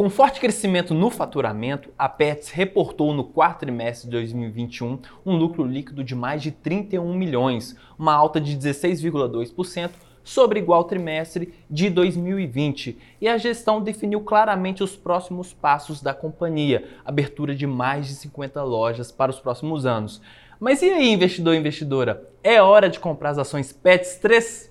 Com forte crescimento no faturamento, a Pets reportou no quarto trimestre de 2021 um lucro líquido de mais de 31 milhões, uma alta de 16,2% sobre igual trimestre de 2020. E a gestão definiu claramente os próximos passos da companhia, abertura de mais de 50 lojas para os próximos anos. Mas e aí, investidor e investidora? É hora de comprar as ações Pets 3?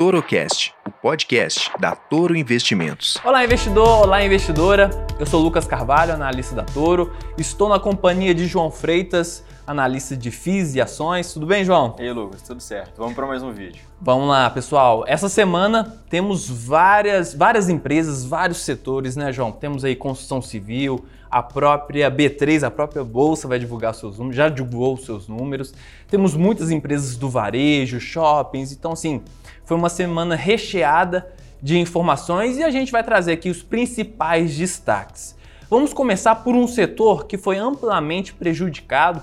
ToroCast, o podcast da Toro Investimentos. Olá, investidor! Olá, investidora! Eu sou Lucas Carvalho, analista da Toro. Estou na companhia de João Freitas, analista de FIIs e ações. Tudo bem, João? E aí, Lucas, tudo certo. Vamos para mais um vídeo. Vamos lá, pessoal. Essa semana temos várias, várias empresas, vários setores, né, João? Temos aí construção civil, a própria B3, a própria bolsa vai divulgar seus números, já divulgou seus números. Temos muitas empresas do varejo, shoppings, então assim, foi uma semana recheada de informações e a gente vai trazer aqui os principais destaques. Vamos começar por um setor que foi amplamente prejudicado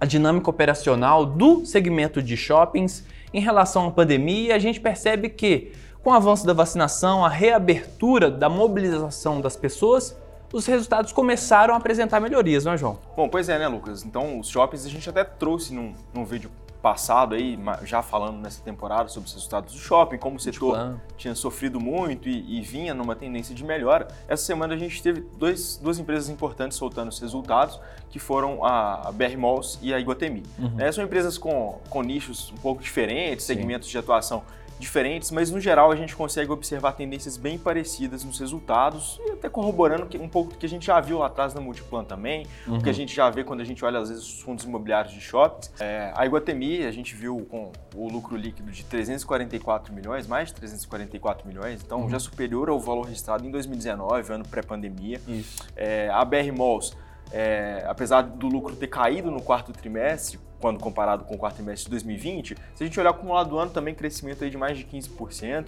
a dinâmica operacional do segmento de shoppings em relação à pandemia e a gente percebe que com o avanço da vacinação, a reabertura da mobilização das pessoas, os resultados começaram a apresentar melhorias, não é, João? Bom, pois é, né, Lucas? Então, os shoppings a gente até trouxe num, num vídeo passado aí, já falando nessa temporada sobre os resultados do shopping, como o setor tinha sofrido muito e, e, vinha numa tendência de melhora. Essa semana a gente teve dois, duas empresas importantes soltando os resultados, que foram a BR Malls e a Iguatemi. Uhum. É, são empresas com, com nichos um pouco diferentes, segmentos Sim. de atuação diferentes, mas no geral a gente consegue observar tendências bem parecidas nos resultados e até corroborando um pouco do que a gente já viu lá atrás na Multiplan também, uhum. o que a gente já vê quando a gente olha às vezes os fundos imobiliários de shoppings. É, a Iguatemi a gente viu com o lucro líquido de 344 milhões, mais de 344 milhões, então uhum. já superior ao valor registrado em 2019, ano pré-pandemia. É, a BR Malls é, apesar do lucro ter caído no quarto trimestre, quando comparado com o quarto trimestre de 2020, se a gente olhar acumulado do ano também crescimento aí de mais de 15%.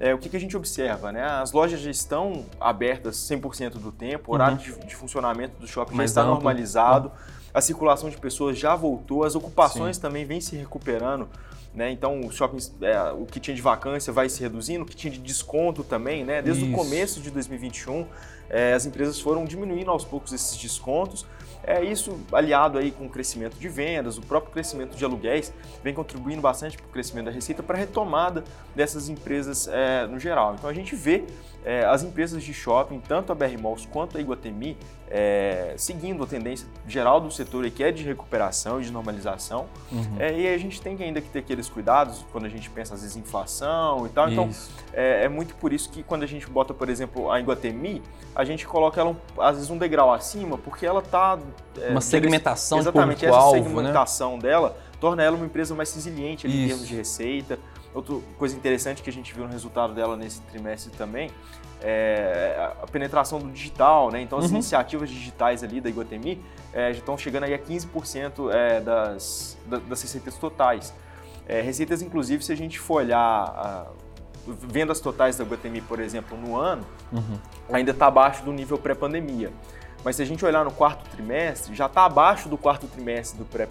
É, o que, que, a gente observa? Né? As lojas já estão abertas 100% do tempo, o horário uhum. de, de, funcionamento do shopping já está amplo. normalizado, a circulação de pessoas já voltou, as ocupações Sim. também vêm se recuperando. Né? Então, os shoppings, é, o que tinha de vacância vai se reduzindo, o que tinha de desconto também, né? Desde Isso. o começo de 2021, é, as empresas foram diminuindo aos poucos esses descontos é isso aliado aí com o crescimento de vendas, o próprio crescimento de aluguéis vem contribuindo bastante para o crescimento da receita, para a retomada dessas empresas é, no geral. Então a gente vê é, as empresas de shopping, tanto a BR Malls quanto a Iguatemi, é, seguindo a tendência geral do setor, que é de recuperação e de normalização. Uhum. É, e a gente tem ainda que ter aqueles cuidados quando a gente pensa, às vezes, em inflação e tal. Então, é, é, muito por isso que quando a gente bota, por exemplo, a Iguatemi, a gente coloca ela, às vezes, um degrau acima, porque ela está... É, uma segmentação Exatamente, essa né? segmentação né? dela torna ela uma empresa mais resiliente em termos de receita. Outra coisa interessante que a gente viu no resultado dela nesse trimestre também é a penetração do digital, né? Então as uhum. iniciativas digitais ali da Iguatemi é, já estão chegando aí a 15% é, das, das receitas totais. É, receitas, inclusive, se a gente for olhar a, vendas totais da Iguatemi, por exemplo, no ano, uhum. ainda está abaixo do nível pré-pandemia. Mas se a gente olhar no quarto trimestre, já está abaixo do quarto trimestre do pré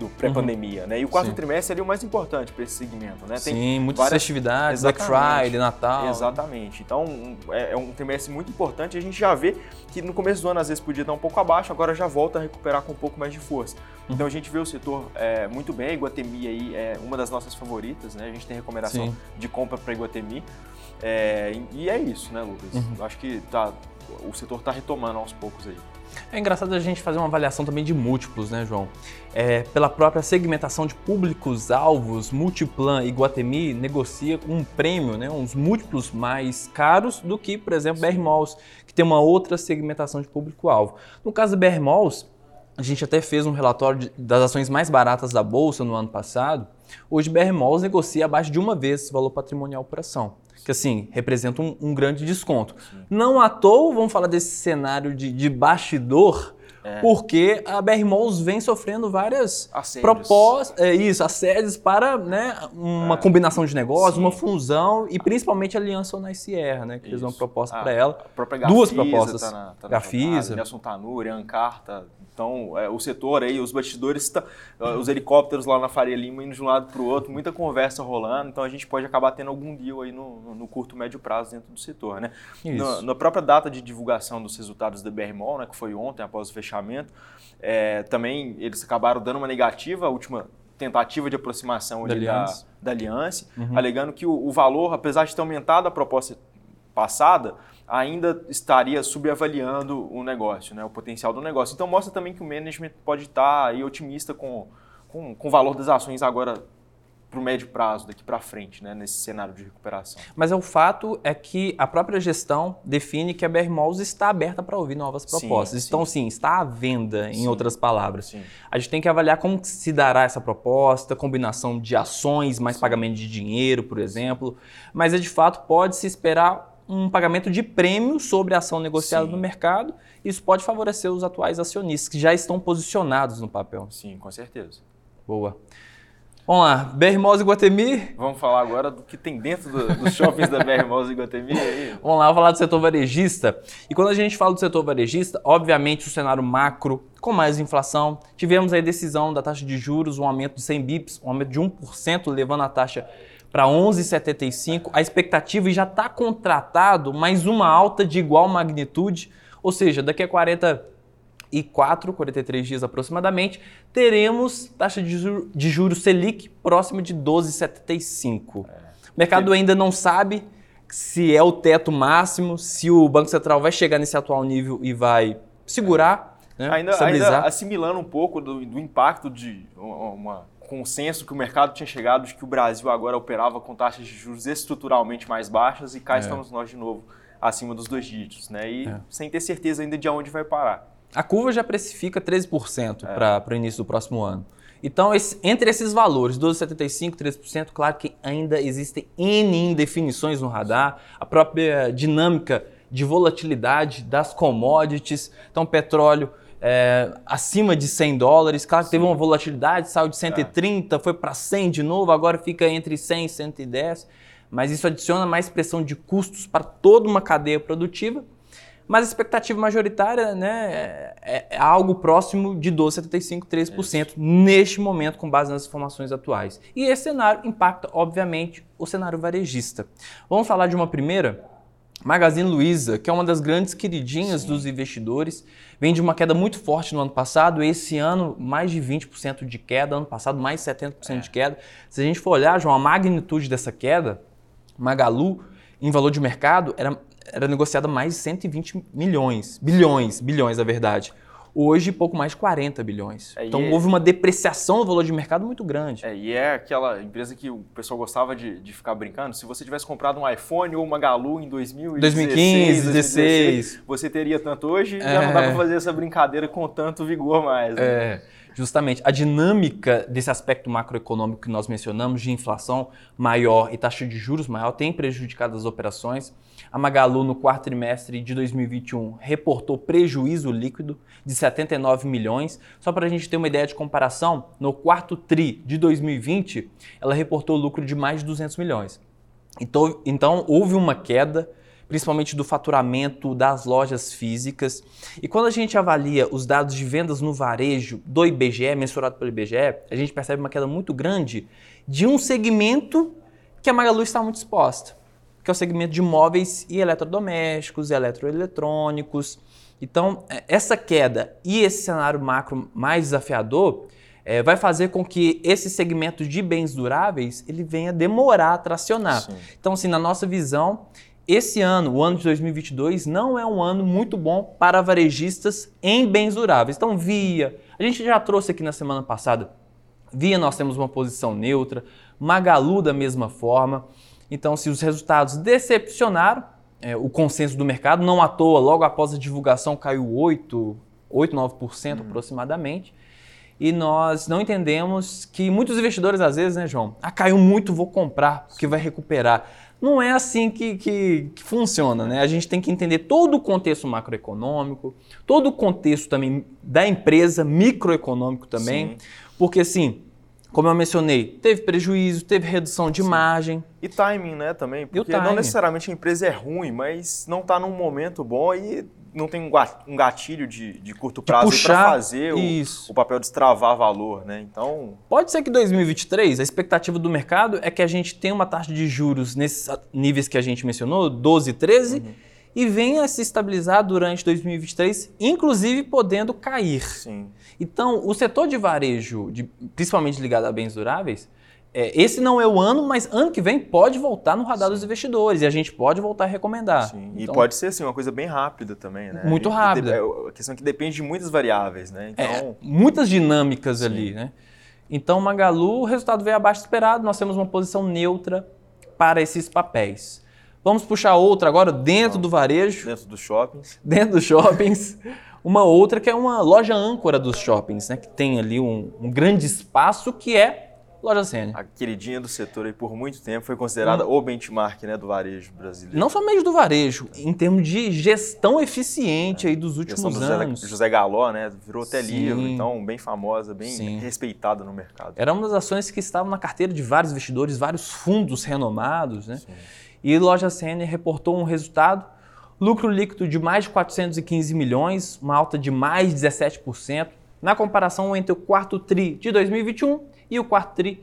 do pré-pandemia, uhum. né? E o quarto Sim. trimestre é o mais importante para esse segmento, né? Tem Sim, muitas várias... festividades, Black Friday, Natal. Exatamente. Então, é, é, um trimestre muito importante. A gente já vê que no começo do ano, às vezes, podia estar um pouco abaixo, agora já volta a recuperar com um pouco mais de força. Uhum. Então, a gente vê o setor é, muito bem. A Iguatemi aí é uma das nossas favoritas, né? A gente tem recomendação Sim. de compra para Iguatemi. É, e é isso, né, Lucas? Uhum. Eu acho que tá, o setor está retomando aos poucos aí. É engraçado a gente fazer uma avaliação também de múltiplos, né, João? É, pela própria segmentação de públicos-alvos, Multiplan e Guatemi negocia um prêmio, né, uns múltiplos mais caros do que, por exemplo, BR Malls, que tem uma outra segmentação de público-alvo. No caso da BR Malls, a gente até fez um relatório de, das ações mais baratas da Bolsa no ano passado. Hoje, BR Malls negocia abaixo de uma vez o valor patrimonial por ação que assim, representa um, um grande desconto. Sim. Não à toa, vamos falar desse cenário de, de bastidor, É. Porque a BR Malls vem sofrendo várias propostas, é, isso, assédios para né, uma é. combinação de negócios, Sim. uma fusão e principalmente a aliança Unai Sierra, né, que isso. fez uma proposta para ela. Duas propostas. Tá na, tá Gafisa. Nelson Tanuri, Ancarta. Então, é, o setor aí, os bastidores, tá, os helicópteros lá na Faria Lima indo de um lado para o outro, muita conversa rolando. Então, a gente pode acabar tendo algum deal aí no, no curto, médio prazo dentro do setor, né? Na, na, própria data de divulgação dos resultados da BR Mall, né, que foi ontem, após o fechamento, é, também eles acabaram dando uma negativa, a última tentativa de aproximação da, Aliança, da, da uhum. alegando que o, o, valor, apesar de ter aumentado a proposta passada, ainda estaria subavaliando o negócio, né, o potencial do negócio. Então mostra também que o management pode estar aí otimista com, com, com o valor das ações agora para o médio prazo, daqui para frente, né, nesse cenário de recuperação. Mas é o fato é que a própria gestão define que a BR Malls está aberta para ouvir novas propostas. Sim, então, sim, está à venda, em sim, outras palavras. Sim. A gente tem que avaliar como se dará essa proposta, combinação de ações, mais pagamento de dinheiro, por exemplo. Mas, é, de fato, pode-se esperar um pagamento de prêmio sobre a ação negociada no mercado. Isso pode favorecer os atuais acionistas, que já estão posicionados no papel. Sim, com certeza. Boa. Vamos lá, BR Malls e Guatemi. Vamos falar agora do que tem dentro do, dos shoppings da BR Malls e Guatemi. Vamos lá, vamos falar do setor varejista. E quando a gente fala do setor varejista, obviamente o cenário macro, com mais inflação, tivemos a decisão da taxa de juros, um aumento de 100 bips, um aumento de 1%, levando a taxa para 11,75. A expectativa já está contratado mais uma alta de igual magnitude, ou seja, daqui a 40 e 4, 43 dias aproximadamente, teremos taxa de, juro, de juros Selic próximo de 12,75. É. O mercado ainda não sabe se é o teto máximo, se o Banco Central vai chegar nesse atual nível e vai segurar, né, ainda, ainda, assimilando um pouco do, do impacto de uma consenso que o mercado tinha chegado de que o Brasil agora operava com taxas de juros estruturalmente mais baixas e cá é. estamos nós de novo acima dos dois dígitos, né? E é. sem ter certeza ainda de onde vai parar. A curva já precifica 13% é. para o início do próximo ano. Então, esse, entre esses valores, 12,75%, 13%, claro que ainda existem N indefinições no radar, a própria dinâmica de volatilidade das commodities. Então, petróleo é, acima de 100 dólares, claro que teve uma volatilidade, saiu de 130, é. foi para 100 de novo, agora fica entre 100 e 110, mas isso adiciona mais pressão de custos para toda uma cadeia produtiva. Mas a expectativa majoritária né, é, é algo próximo de 12,75%, 13% Isso. neste momento, com base nas informações atuais. E esse cenário impacta, obviamente, o cenário varejista. Vamos falar de uma primeira? Magazine Luiza, que é uma das grandes queridinhas Sim. dos investidores, vem de uma queda muito forte no ano passado, esse ano mais de 20% de queda, ano passado mais 70% é. de queda. Se a gente for olhar, João, a magnitude dessa queda, Magalu, em valor de mercado, era era negociada mais de 120 milhões, bilhões, bilhões, na verdade. Hoje, pouco mais de 40 bilhões. É, então, houve uma depreciação do valor de mercado muito grande. É, e é aquela empresa que o pessoal gostava de, de ficar brincando. Se você tivesse comprado um iPhone ou uma Galu em 2015, 2016, 2016 você teria tanto hoje. É... Já não dá para fazer essa brincadeira com tanto vigor mais. Né? É justamente a dinâmica desse aspecto macroeconômico que nós mencionamos, de inflação maior e taxa de juros maior, tem prejudicado as operações. A Magalu, no quarto trimestre de 2021, reportou prejuízo líquido de 79 milhões. Só para a gente ter uma ideia de comparação, no quarto TRI de 2020, ela reportou lucro de mais de 200 milhões. Então, então houve uma queda principalmente do faturamento das lojas físicas. E quando a gente avalia os dados de vendas no varejo do IBGE, mensurado pelo IBGE, a gente percebe uma queda muito grande de um segmento que a Magalu está muito exposta, que é o segmento de móveis e eletrodomésticos, eletroeletrônicos. Então, é, essa queda e esse cenário macro mais desafiador é, vai fazer com que esse segmento de bens duráveis ele venha demorar a tracionar. Sim. Então, assim, na nossa visão, esse ano, o ano de 2022, não é um ano muito bom para varejistas em bens duráveis. Então, Via, a gente já trouxe aqui na semana passada, Via nós temos uma posição neutra, Magalu da mesma forma. Então, se os resultados decepcionaram, é, o consenso do mercado, não à toa, logo após a divulgação caiu 8, 8 9% hum. aproximadamente. E nós não entendemos que muitos investidores, às vezes, né, João? Ah, caiu muito, vou comprar, porque vai recuperar. Não é assim que, que, que, funciona, né? A gente tem que entender todo o contexto macroeconômico, todo o contexto também da empresa, microeconômico também, Sim. porque assim, como eu mencionei, teve prejuízo, teve redução de Sim. margem. E timing, né, também, porque não necessariamente a empresa é ruim, mas não está num momento bom e não tem um gatilho de, de curto prazo para fazer o, o, papel de destravar valor, né? Então. Pode ser que 2023, a expectativa do mercado é que a gente tenha uma taxa de juros nesses níveis que a gente mencionou, 12, 13, uhum. E venha se estabilizar durante 2023, inclusive podendo cair. Sim. Então, o setor de varejo, de, principalmente ligado a bens duráveis, é, esse não é o ano, mas ano que vem pode voltar no radar Sim. dos investidores e a gente pode voltar a recomendar. Sim. Então, e pode ser assim, uma coisa bem rápida também, né? Muito rápida. É, a questão é que depende de muitas variáveis, né? É, então... É, muitas dinâmicas Sim. ali, né? Então, Magalu, o resultado veio abaixo do esperado, nós temos uma posição neutra para esses papéis. Vamos puxar outra agora dentro do varejo. Dentro dos shoppings. Dentro dos shoppings. uma outra que é uma loja âncora dos shoppings, né? Que tem ali um, um grande espaço que é Loja Sene. A queridinha do setor aí por muito tempo foi considerada hum. o benchmark né, do varejo brasileiro. Não somente do varejo, em termos de gestão eficiente é. aí dos últimos do anos. José, José Galó, né? Virou até Sim. livro, então bem famosa, bem Sim. respeitada no mercado. Era uma das ações que estavam na carteira de vários investidores, vários fundos renomados, né? Sim. E Loja Sene reportou um resultado lucro líquido de mais de 415 milhões, uma alta de mais de 17%, na comparação entre o quarto TRI de 2021 e o quarto TRI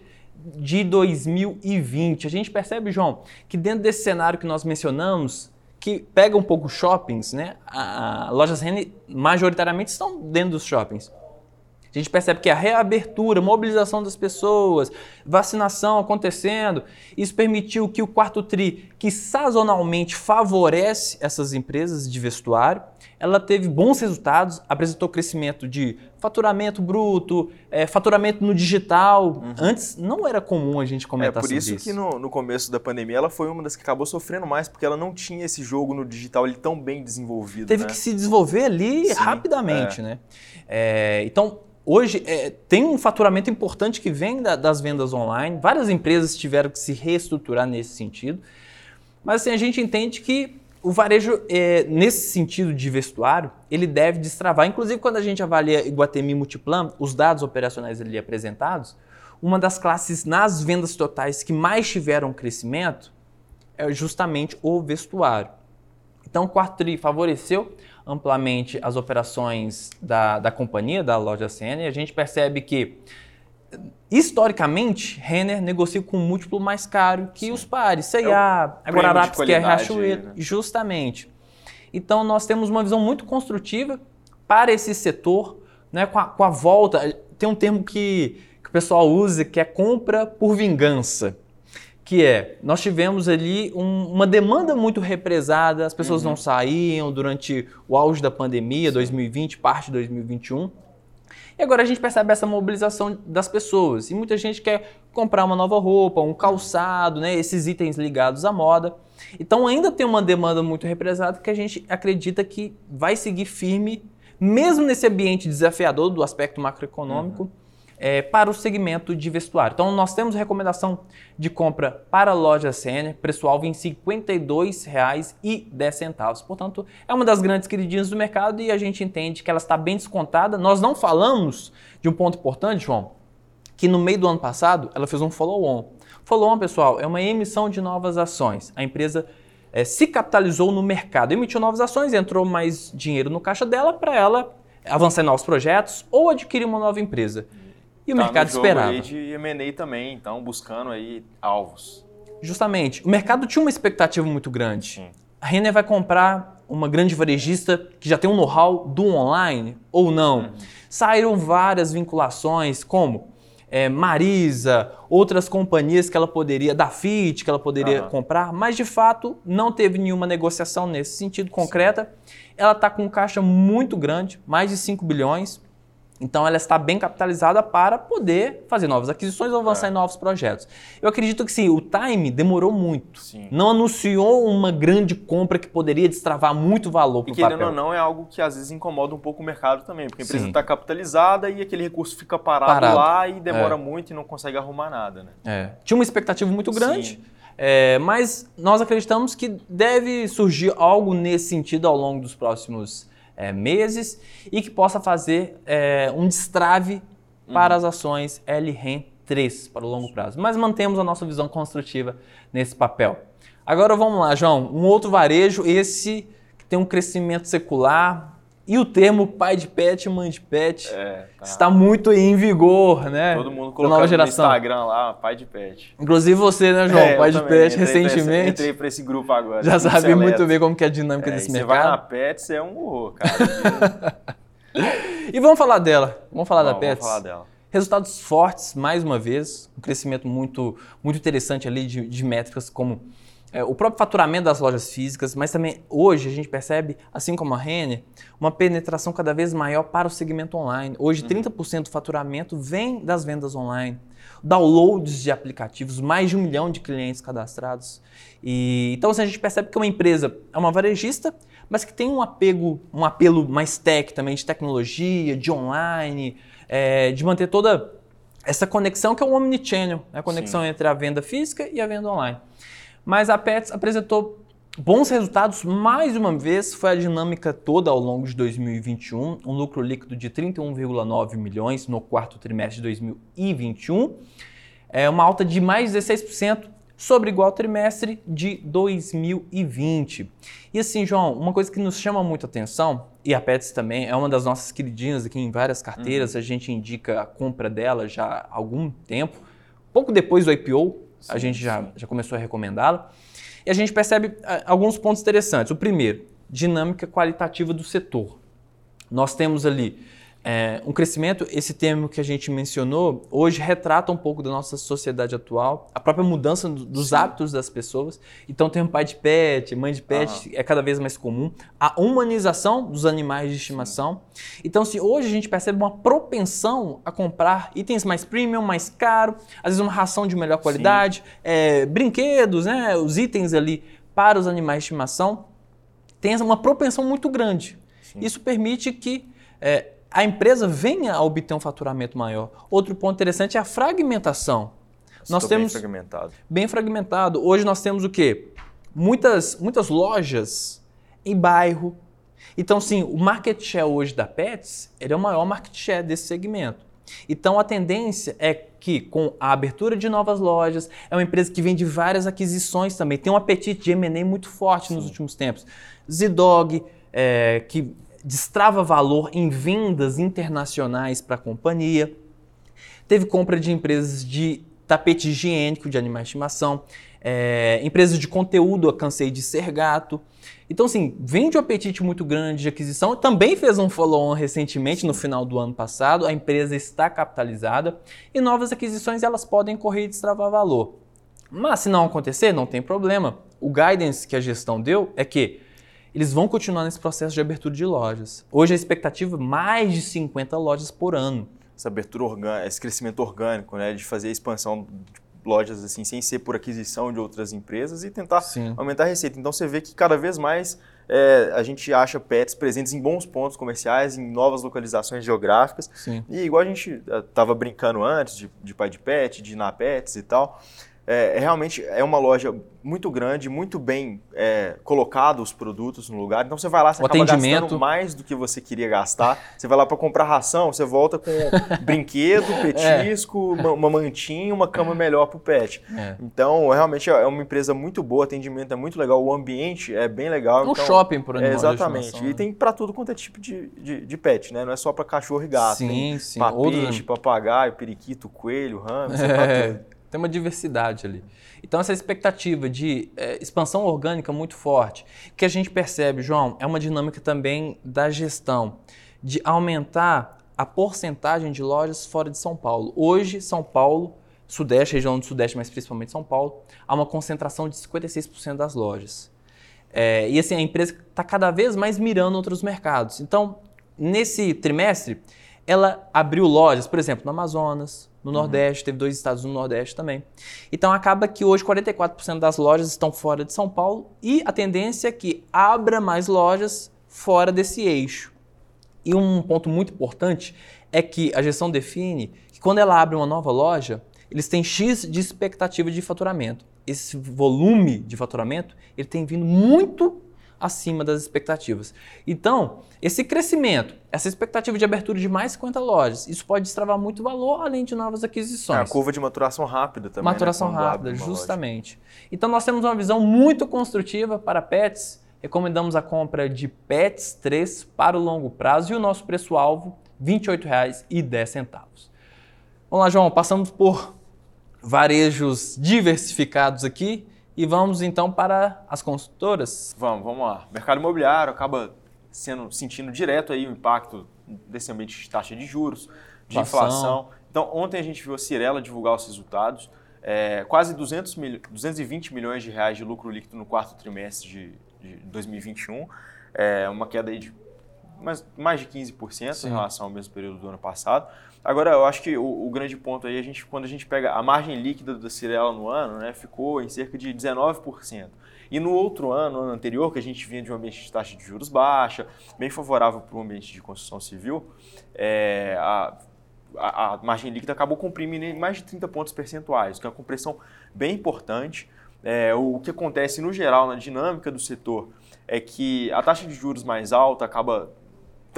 de 2020. A gente percebe, João, que dentro desse cenário que nós mencionamos, que pega um pouco shoppings, né? A, a lojas Rene majoritariamente estão dentro dos shoppings. A gente percebe que a reabertura, mobilização das pessoas, vacinação acontecendo, isso permitiu que o quarto TRI, que sazonalmente favorece essas empresas de vestuário, ela teve bons resultados, apresentou crescimento de faturamento bruto, é, faturamento no digital. Uhum. Antes não era comum a gente comentar sobre isso. É por isso que no, no, começo da pandemia ela foi uma das que acabou sofrendo mais, porque ela não tinha esse jogo no digital ele tão bem desenvolvido. Teve né? que se desenvolver ali Sim, rapidamente, é. né? É, então hoje é, tem um faturamento importante que vem da, das vendas online. Várias empresas tiveram que se reestruturar nesse sentido. Mas assim, a gente entende que o varejo, é, nesse sentido de vestuário, ele deve destravar. Inclusive, quando a gente avalia Iguatemi Multiplan, os dados operacionais ali apresentados, uma das classes nas vendas totais que mais tiveram crescimento é justamente o vestuário. Então, o quarto TRI favoreceu amplamente as operações da, da companhia, da loja CN, e a gente percebe que, historicamente, Renner negocia com um múltiplo mais caro que Sim. os pares, C&A, é Guararapes, que é Riachuelo, né? justamente. Então, nós temos uma visão muito construtiva para esse setor, né, com, a, com a volta, tem um termo que, que o pessoal usa que é compra por vingança que é, nós tivemos ali um, uma demanda muito represada, as pessoas uhum. não saíam durante o auge da pandemia, 2020, parte de 2021. E agora a gente percebe essa mobilização das pessoas. E muita gente quer comprar uma nova roupa, um calçado, né, esses itens ligados à moda. Então ainda tem uma demanda muito represada que a gente acredita que vai seguir firme, mesmo nesse ambiente desafiador do aspecto macroeconômico. Uhum é, para o segmento de vestuário. Então, nós temos recomendação de compra para a loja CN, preço-alvo em R$ 52,10. Portanto, é uma das grandes queridinhas do mercado e a gente entende que ela está bem descontada. Nós não falamos de um ponto importante, João, que no meio do ano passado ela fez um follow-on. Follow-on, pessoal, é uma emissão de novas ações. A empresa é, se capitalizou no mercado, emitiu novas ações, entrou mais dinheiro no caixa dela para ela avançar em novos projetos ou adquirir uma nova empresa. E o tá mercado no esperava. Aí de M&A também, então buscando aí alvos. Justamente. O mercado tinha uma expectativa muito grande. Sim. A Renner vai comprar uma grande varejista que já tem um know-how do online ou não. Uhum. Saíram várias vinculações, como é, Marisa, outras companhias que ela poderia, da FIT, que ela poderia uhum. comprar, mas de fato não teve nenhuma negociação nesse sentido concreta. Sim. Ela está com um caixa muito grande, mais de 5 bilhões. Então ela está bem capitalizada para poder fazer novas aquisições ou avançar é. em novos projetos. Eu acredito que sim, o time demorou muito. Sim. Não anunciou uma grande compra que poderia destravar muito valor para o papel. E querendo ou não, é algo que às vezes incomoda um pouco o mercado também, porque a empresa está capitalizada e aquele recurso fica parado, parado. lá e demora é. muito e não consegue arrumar nada. Né? É. Tinha uma expectativa muito grande. É, mas nós acreditamos que deve surgir algo nesse sentido ao longo dos próximos é, meses e que possa fazer é, um destrave uhum. para as ações LREN 3 para o longo prazo. Mas mantemos a nossa visão construtiva nesse papel. Agora vamos lá, João. Um outro varejo, esse que tem um crescimento secular, e o termo pai de pet, mãe de pet é, tá. está muito em vigor, né? Todo mundo colocando nova geração. no Instagram lá, pai de pet. Inclusive você, né, João? É, pai de pet, entrei recentemente. entrei para esse grupo agora. Já sabe muito bem como que é a dinâmica é, desse mercado. Você vai na Pets, é um horror, cara. e vamos falar dela. Vamos falar da Pets. Vamos falar dela. Resultados fortes, mais uma vez, um crescimento muito, muito interessante ali de, de métricas como é, o próprio faturamento das lojas físicas, mas também hoje a gente percebe, assim como a Renner, uma penetração cada vez maior para o segmento online. Hoje, uhum. 30% do faturamento vem das vendas online. Downloads de aplicativos, mais de um milhão de clientes cadastrados. E, então, assim, a gente percebe que uma empresa é uma varejista, mas que tem um apego, um apelo mais tech também, de tecnologia, de online, é, de manter toda essa conexão que é o omnichannel, né? a conexão Sim. entre a venda física e a venda online. Mas a Pets apresentou bons resultados mais uma vez, foi a dinâmica toda ao longo de 2021, um. Lucro líquido de 31,9 milhões no quarto trimestre de 2021, é uma alta de mais de 16% sobre igual trimestre de 2020. E assim, João, uma coisa que nos chama muito atenção, e a Pets também é uma das nossas queridinhas aqui em várias carteiras, uhum. a gente indica a compra dela já há algum tempo, pouco depois do IPO, Sim, a gente já, já começou a recomendá-la. E a gente percebe ah, alguns pontos interessantes. O primeiro, dinâmica qualitativa do setor. Nós temos ali é, um crescimento, esse termo que a gente mencionou, hoje retrata um pouco da nossa sociedade atual, a própria mudança dos Sim. hábitos das pessoas. Então, tem um pai de pet, mãe de pet, ah. é cada vez mais comum. A humanização dos animais de estimação. Sim. Então, se hoje a gente percebe uma propensão a comprar itens mais premium, mais caro, às vezes uma ração de melhor qualidade, é, brinquedos, né, os itens ali para os animais de estimação, tem uma propensão muito grande. Sim. Isso permite que é, a empresa venha a obter um faturamento maior. Outro ponto interessante é a fragmentação. Estou nós temos bem fragmentado. Bem fragmentado. Hoje nós temos o quê? Muitas, muitas lojas em bairro. Então, sim, o market share hoje da Pets ele é o maior market share desse segmento. Então, a tendência é que, com a abertura de novas lojas, é uma empresa que vem de várias aquisições também, tem um apetite de M&A muito forte sim. nos últimos tempos. Zidog, é, que destrava valor em vendas internacionais para a companhia. Teve compra de empresas de tapete higiênico de animais de estimação, é, empresas de conteúdo, eu cansei de ser gato. Então, assim, vem de um apetite muito grande de aquisição. Também fez um follow-on recentemente, no final do ano passado. A empresa está capitalizada e novas aquisições elas podem correr e destravar valor. Mas se não acontecer, não tem problema. O guidance que a gestão deu é que eles vão continuar nesse processo de abertura de lojas. Hoje a expectativa é mais de 50 lojas por ano. Essa abertura orgânica, esse crescimento orgânico, né, de fazer a expansão de lojas assim sem ser por aquisição de outras empresas e tentar Sim. aumentar a receita. Então você vê que cada vez mais é, a gente acha pets presentes em bons pontos comerciais, em novas localizações geográficas. Sim. E igual a gente estava brincando antes de, de pai de pet, de na pets e tal, é, realmente é uma loja muito grande, muito bem é, colocado os produtos no lugar. Então você vai lá, você o acaba gastando mais do que você queria gastar. Você vai lá para comprar ração, você volta com brinquedo, petisco, é. uma, uma, mantinha, uma cama melhor para o pet. É. Então realmente é uma empresa muito boa, o atendimento é muito legal, o ambiente é bem legal. Um então, shopping por animal Exatamente. E né? tem para tudo quanto é tipo de, de, de, pet, né? Não é só para cachorro e gato. Sim, tem sim. Papete, papagaio, periquito, coelho, ramo, é. Tem uma diversidade ali. Então, essa expectativa de é, expansão orgânica muito forte, que a gente percebe, João, é uma dinâmica também da gestão, de aumentar a porcentagem de lojas fora de São Paulo. Hoje, São Paulo, Sudeste, região do Sudeste, mas principalmente São Paulo, há uma concentração de 56% das lojas. É, e assim, a empresa está cada vez mais mirando outros mercados. Então, nesse trimestre, ela abriu lojas, por exemplo, no Amazonas, no uhum. Nordeste, teve dois estados no Nordeste também. Então acaba que hoje 44% das lojas estão fora de São Paulo e a tendência é que abra mais lojas fora desse eixo. E um ponto muito importante é que a gestão define que quando ela abre uma nova loja, eles têm X de expectativa de faturamento. esse volume de faturamento ele tem vindo muito acima das expectativas. Então, esse crescimento, essa expectativa de abertura de mais 50 lojas, isso pode destravar muito valor, além de novas aquisições. É, a curva de maturação rápida também. Né, maturação né? rápida, justamente. Loja. Então, nós temos uma visão muito construtiva para pets. Recomendamos a compra de pets 3 para o longo prazo e o nosso preço-alvo, R$ 28,10. Vamos lá, João, passamos por varejos diversificados aqui. E vamos então para as consultoras? Vamos, vamos lá. O mercado imobiliário acaba sendo sentindo direto aí o impacto desse ambiente de taxa de juros, de inflação. inflação. Então, ontem a gente viu a Cirela divulgar os resultados. É, quase 200 mil, 220 milhões de reais de lucro líquido no quarto trimestre de, de 2021. É uma queda de mais, mais de 15% Sim. em relação ao mesmo período do ano passado. Agora, eu acho que o, o, grande ponto aí, a gente, quando a gente pega a margem líquida da Cirela no ano, né, ficou em cerca de 19%. E no outro ano, ano anterior, que a gente vinha de um ambiente de taxa de juros baixa, bem favorável para o ambiente de construção civil, é, a, a, a, margem líquida acabou comprimindo em mais de 30 pontos percentuais, que é uma compressão bem importante. É, o que acontece no geral na dinâmica do setor é que a taxa de juros mais alta acaba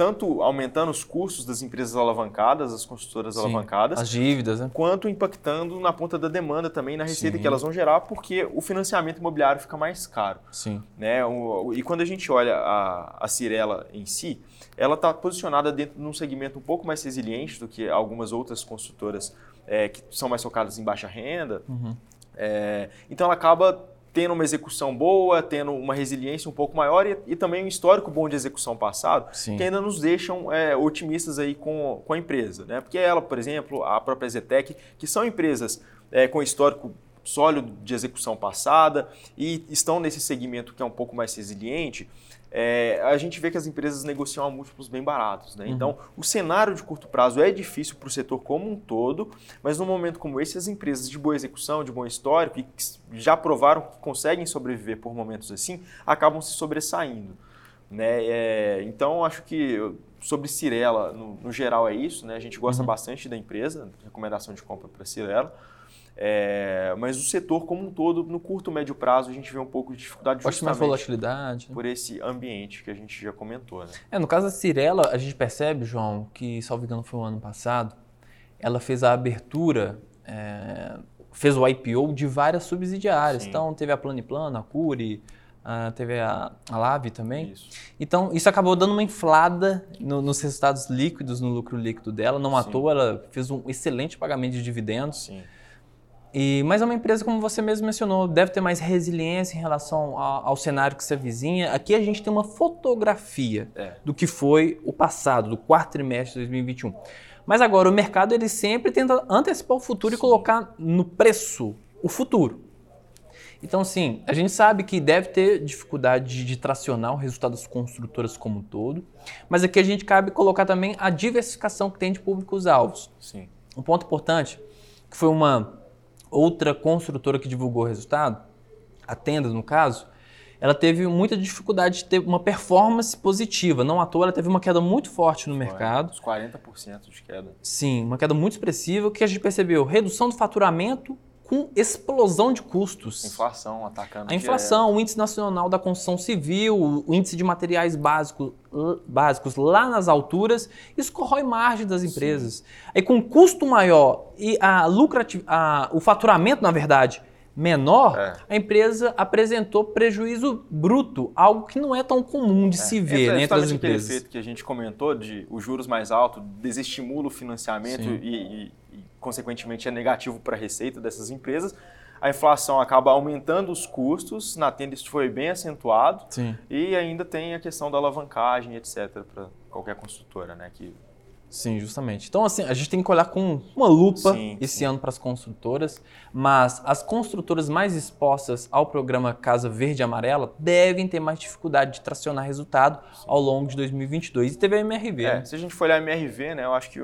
tanto aumentando os custos das empresas alavancadas, as construtoras Sim, alavancadas, as dívidas, né? quanto impactando na ponta da demanda também, na receita Sim. que elas vão gerar, porque o financiamento imobiliário fica mais caro. Sim. Né? O, e quando a gente olha a, a Cirela em si, ela está posicionada dentro de um segmento um pouco mais resiliente do que algumas outras construtoras é, que são mais focadas em baixa renda. Uhum. É, então ela acaba tendo uma execução boa, tendo uma resiliência um pouco maior e, e também um histórico bom de execução passado, Sim. que ainda nos deixam é, otimistas aí com, com a empresa. Né? Porque ela, por exemplo, a própria Zetec, que são empresas é, com histórico sólido de execução passada e estão nesse segmento que é um pouco mais resiliente, é, a gente vê que as empresas negociam a múltiplos bem baratos. Né? Uhum. Então, o cenário de curto prazo é difícil para o setor como um todo, mas num momento como esse, as empresas de boa execução, de bom histórico que já provaram que conseguem sobreviver por momentos assim, acabam se sobressaindo. Né? É, então, acho que sobre Cirela, no, no, geral, é isso. Né? A gente gosta uhum. bastante da empresa, recomendação de compra para Cirela. É, mas o setor como um todo, no curto médio prazo, a gente vê um pouco de dificuldade Acho justamente volatilidade. por esse ambiente que a gente já comentou. Né? É, no caso da Cirela, a gente percebe, João, que, salvo engano, foi o ano passado, ela fez a abertura, é, fez o IPO de várias subsidiárias. Sim. Então, teve a Plano, a Curi, Uh, teve a, a Lave também. Isso. Então, isso acabou dando uma inflada no, nos resultados líquidos, no lucro líquido dela. Não Sim. à toa, ela fez um excelente pagamento de dividendos. Sim. E, mas é uma empresa, como você mesmo mencionou, deve ter mais resiliência em relação ao, ao cenário que se avizinha. Aqui a gente tem uma fotografia é. do que foi o passado, do quarto trimestre de 2021. Mas agora o mercado ele sempre tenta antecipar o futuro Sim. e colocar no preço o futuro. Então, sim, a gente sabe que deve ter dificuldade de, de tracionar o resultado das construtoras como um todo, mas aqui a gente cabe colocar também a diversificação que tem de públicos-alvos. Sim. Um ponto importante, que foi uma outra construtora que divulgou o resultado, a Tenda no caso, ela teve muita dificuldade de ter uma performance positiva. Não à toa, ela teve uma queda muito forte no mercado. Uns 40% de queda. Sim, uma queda muito expressiva. O que a gente percebeu? Redução do faturamento com explosão de custos. Inflação atacando. A inflação, direto. o índice nacional da construção civil, o índice de materiais básicos, básicos lá nas alturas, isso corrói margem das empresas. Sim. Aí com custo maior e a lucrativ... a... o faturamento, na verdade, menor, é. a empresa apresentou prejuízo bruto, algo que não é tão comum de é. se ver né, entre as empresas. aquele efeito que a gente comentou de os juros mais altos desestimula o financiamento e, e consequentemente é negativo para a receita dessas empresas. A inflação acaba aumentando os custos, na tenda isso foi bem acentuado. Sim. E ainda tem a questão da alavancagem, etc., para qualquer construtora, né? Que Sim, justamente. Então, assim, a gente tem que olhar com uma lupa sim, esse sim. ano para as construtoras, mas as construtoras mais expostas ao programa Casa Verde e Amarela devem ter mais dificuldade de tracionar resultado sim. ao longo de 2022. E teve a MRV. É, né? Se a gente for olhar a MRV, né, eu acho que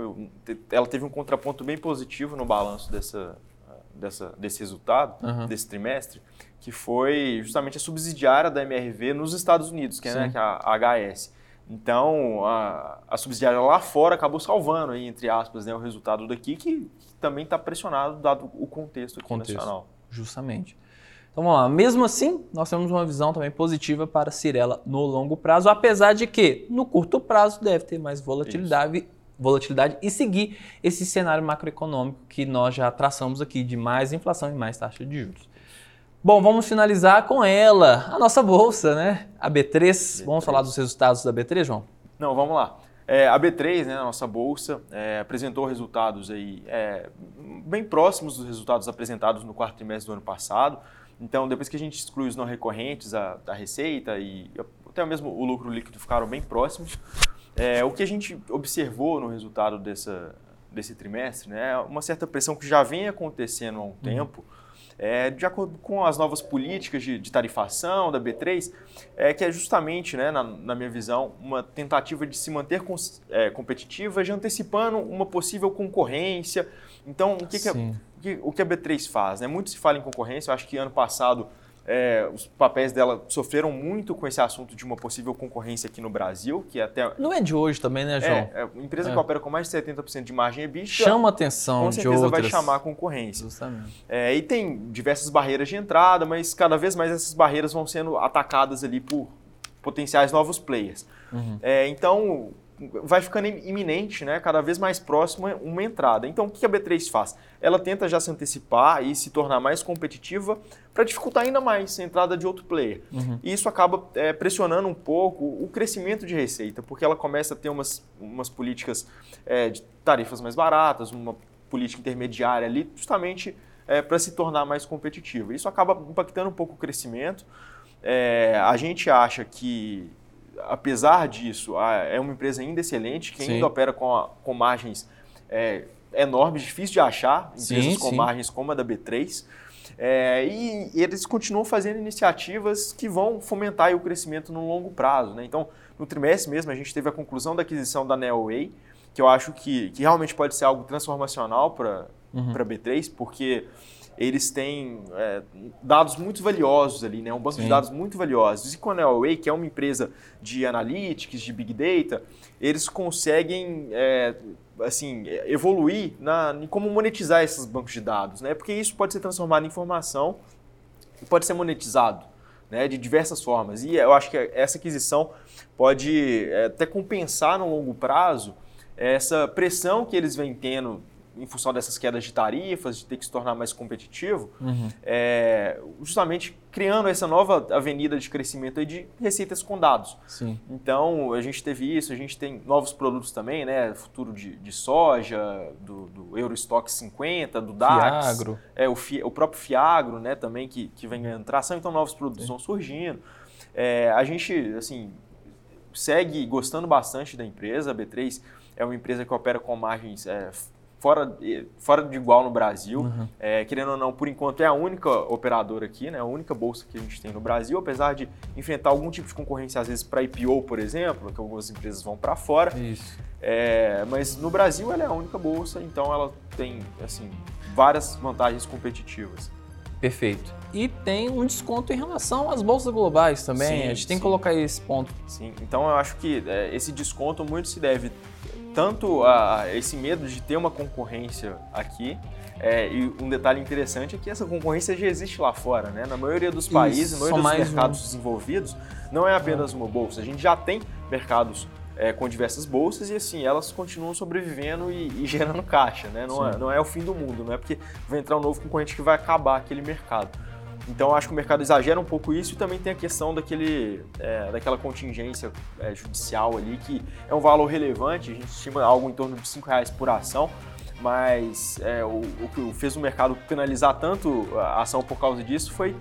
ela teve um contraponto bem positivo no balanço dessa, dessa, desse resultado, uhum. desse trimestre, que foi justamente a subsidiária da MRV nos Estados Unidos, que é, né, que é a HS. Então, a, a subsidiária lá fora acabou salvando, aí, entre aspas, né, o resultado daqui, que, que também está pressionado, dado o contexto aqui contexto, nacional. Justamente. Então vamos lá, mesmo assim, nós temos uma visão também positiva para a Cirela no longo prazo, apesar de que no curto prazo deve ter mais volatilidade, volatilidade e seguir esse cenário macroeconômico que nós já traçamos aqui de mais inflação e mais taxa de juros. Bom, vamos finalizar com ela, a nossa bolsa, né? A B3. B3. Vamos falar dos resultados da B3, João? Não, vamos lá. É, a B3, né, a nossa bolsa, é, apresentou resultados aí, é, bem próximos dos resultados apresentados no quarto trimestre do ano passado. Então, depois que a gente exclui os não recorrentes, a, a receita e até mesmo o lucro líquido ficaram bem próximos. É, o que a gente observou no resultado dessa, desse trimestre né, é uma certa pressão que já vem acontecendo há um uhum. tempo é, de acordo com as novas políticas de, de tarifação da B3, é, que é justamente, né, na, na, minha visão, uma tentativa de se manter é, competitiva, já antecipando uma possível concorrência. Então, o que, que, a, o que a B3 faz? Né? Muito se fala em concorrência, eu acho que ano passado é, os papéis dela sofreram muito com esse assunto de uma possível concorrência aqui no Brasil, que até... Não é de hoje também, né, João? É, é empresa é. que opera com mais de 70% de margem EBITDA... Chama atenção Com certeza vai chamar a concorrência. Justamente. É, e tem diversas barreiras de entrada, mas cada vez mais essas barreiras vão sendo atacadas ali por potenciais novos players. Uhum. É, então, vai ficando iminente, né, cada vez mais próximo uma entrada. Então, o que a B3 faz? Ela tenta já se antecipar e se tornar mais competitiva para dificultar ainda mais a entrada de outro player. Uhum. E isso acaba é, pressionando um pouco o crescimento de receita, porque ela começa a ter umas, umas políticas é, de tarifas mais baratas, uma política intermediária ali, justamente é, para se tornar mais competitiva. Isso acaba impactando um pouco o crescimento. É, a gente acha que apesar disso, é uma empresa ainda excelente, que sim. ainda opera com, a, com margens é, enormes, difícil de achar, empresas sim, com sim. margens como a da B3. É, e eles continuam fazendo iniciativas que vão fomentar o crescimento no longo prazo. Né? Então, no trimestre mesmo, a gente teve a conclusão da aquisição da Neoway, que eu acho que, que realmente pode ser algo transformacional para uhum. a B3, porque eles têm é, dados muito valiosos ali, né? um banco Sim. de dados muito valiosos. E com a Neoway, que é uma empresa de analytics, de big data, eles conseguem é, assim, evoluir na, em como monetizar esses bancos de dados, né? porque isso pode ser transformado em informação e pode ser monetizado né? de diversas formas. E eu acho que essa aquisição pode é, até compensar no longo prazo essa pressão que eles vêm tendo em função dessas quedas de tarifas, de ter que se tornar mais competitivo, uhum. é, justamente criando essa nova avenida de crescimento de receitas com dados. Sim. Então, a gente teve isso, a gente tem novos produtos também, né? Futuro de, de soja, do, do Eurostock 50, do DAX. Fiagro. É, o, fi, o próprio Fiagro, né? Também que, que vem ganhando tração. Então, novos produtos Sim. vão surgindo. É, a gente, assim, segue gostando bastante da empresa. A B3 é uma empresa que opera com margens é, fora, fora de igual no Brasil. Uhum. É, querendo ou não, por enquanto é a única operadora aqui, né? a única bolsa que a gente tem no Brasil, apesar de enfrentar algum tipo de concorrência, às vezes, para IPO, por exemplo, que algumas empresas vão para fora. Isso. É, mas no Brasil ela é a única bolsa, então ela tem assim, várias vantagens competitivas. Perfeito. E tem um desconto em relação às bolsas globais também. Sim, a gente tem que colocar esse ponto. Sim, então eu acho que é, esse desconto muito se deve tanto a, esse medo de ter uma concorrência aqui, é, e um detalhe interessante é que essa concorrência já existe lá fora, né? Na maioria dos países, Isso, na maioria dos mercados um. desenvolvidos, não é apenas uma bolsa. A gente já tem mercados é, com diversas bolsas e assim, elas continuam sobrevivendo e, e gerando caixa, né? Não é, não é o fim do mundo, não é porque vai entrar um novo concorrente que vai acabar aquele mercado. Então acho que o mercado exagera um pouco isso e também tem a questão daquele, é, daquela contingência é, judicial ali, que é um valor relevante, a gente estima algo em torno de 5 reais por ação, mas é, o, o, que fez o mercado penalizar tanto a ação por causa disso foi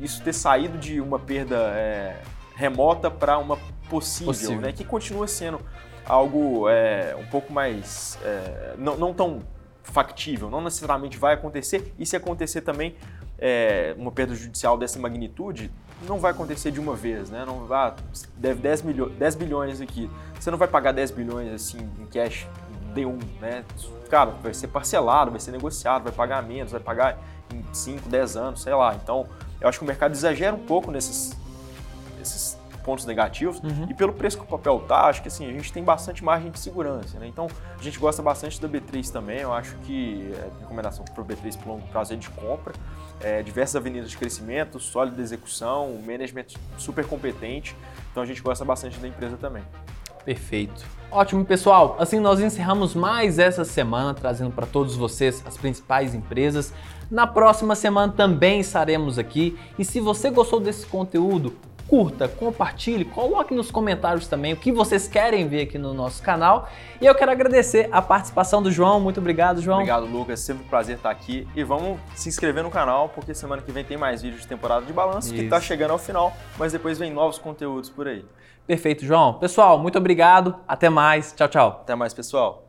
isso ter saído de uma perda é, remota para uma possível, possível, né, que continua sendo algo é, um pouco mais, é, não, não tão factível, não necessariamente vai acontecer, e se acontecer também é, uma perda judicial dessa magnitude, não vai acontecer de uma vez, né? Não vai, deve 10, milho, 10 bilhões aqui. Você não vai pagar 10 bilhões assim em cash D1, né? Cara, vai ser parcelado, vai ser negociado, vai pagar menos, vai pagar em 5, 10 anos, sei lá. Então, eu acho que o mercado exagera um pouco nesses pontos negativos. Uhum. E pelo preço que o papel tá, acho que assim, a gente tem bastante margem de segurança. Né? Então, a gente gosta bastante da B3 também. Eu acho que a recomendação para o B3 por longo prazo é de compra. é, diversas avenidas de crescimento, sólida execução, management super competente. Então a gente gosta bastante da empresa também. Perfeito. Ótimo, pessoal. Assim nós encerramos mais essa semana trazendo para todos vocês as principais empresas. Na próxima semana também estaremos aqui. E se você gostou desse conteúdo, curta, compartilhe, coloque nos comentários também o que vocês querem ver aqui no nosso canal. E eu quero agradecer a participação do João. Muito obrigado, João. Obrigado, Lucas. Sempre um prazer estar aqui. E vamos se inscrever no canal, porque semana que vem tem mais vídeos de temporada de balanço que está chegando ao final, mas depois vem novos conteúdos por aí. Perfeito, João. Pessoal, muito obrigado. Até mais. Tchau, tchau. Até mais, pessoal.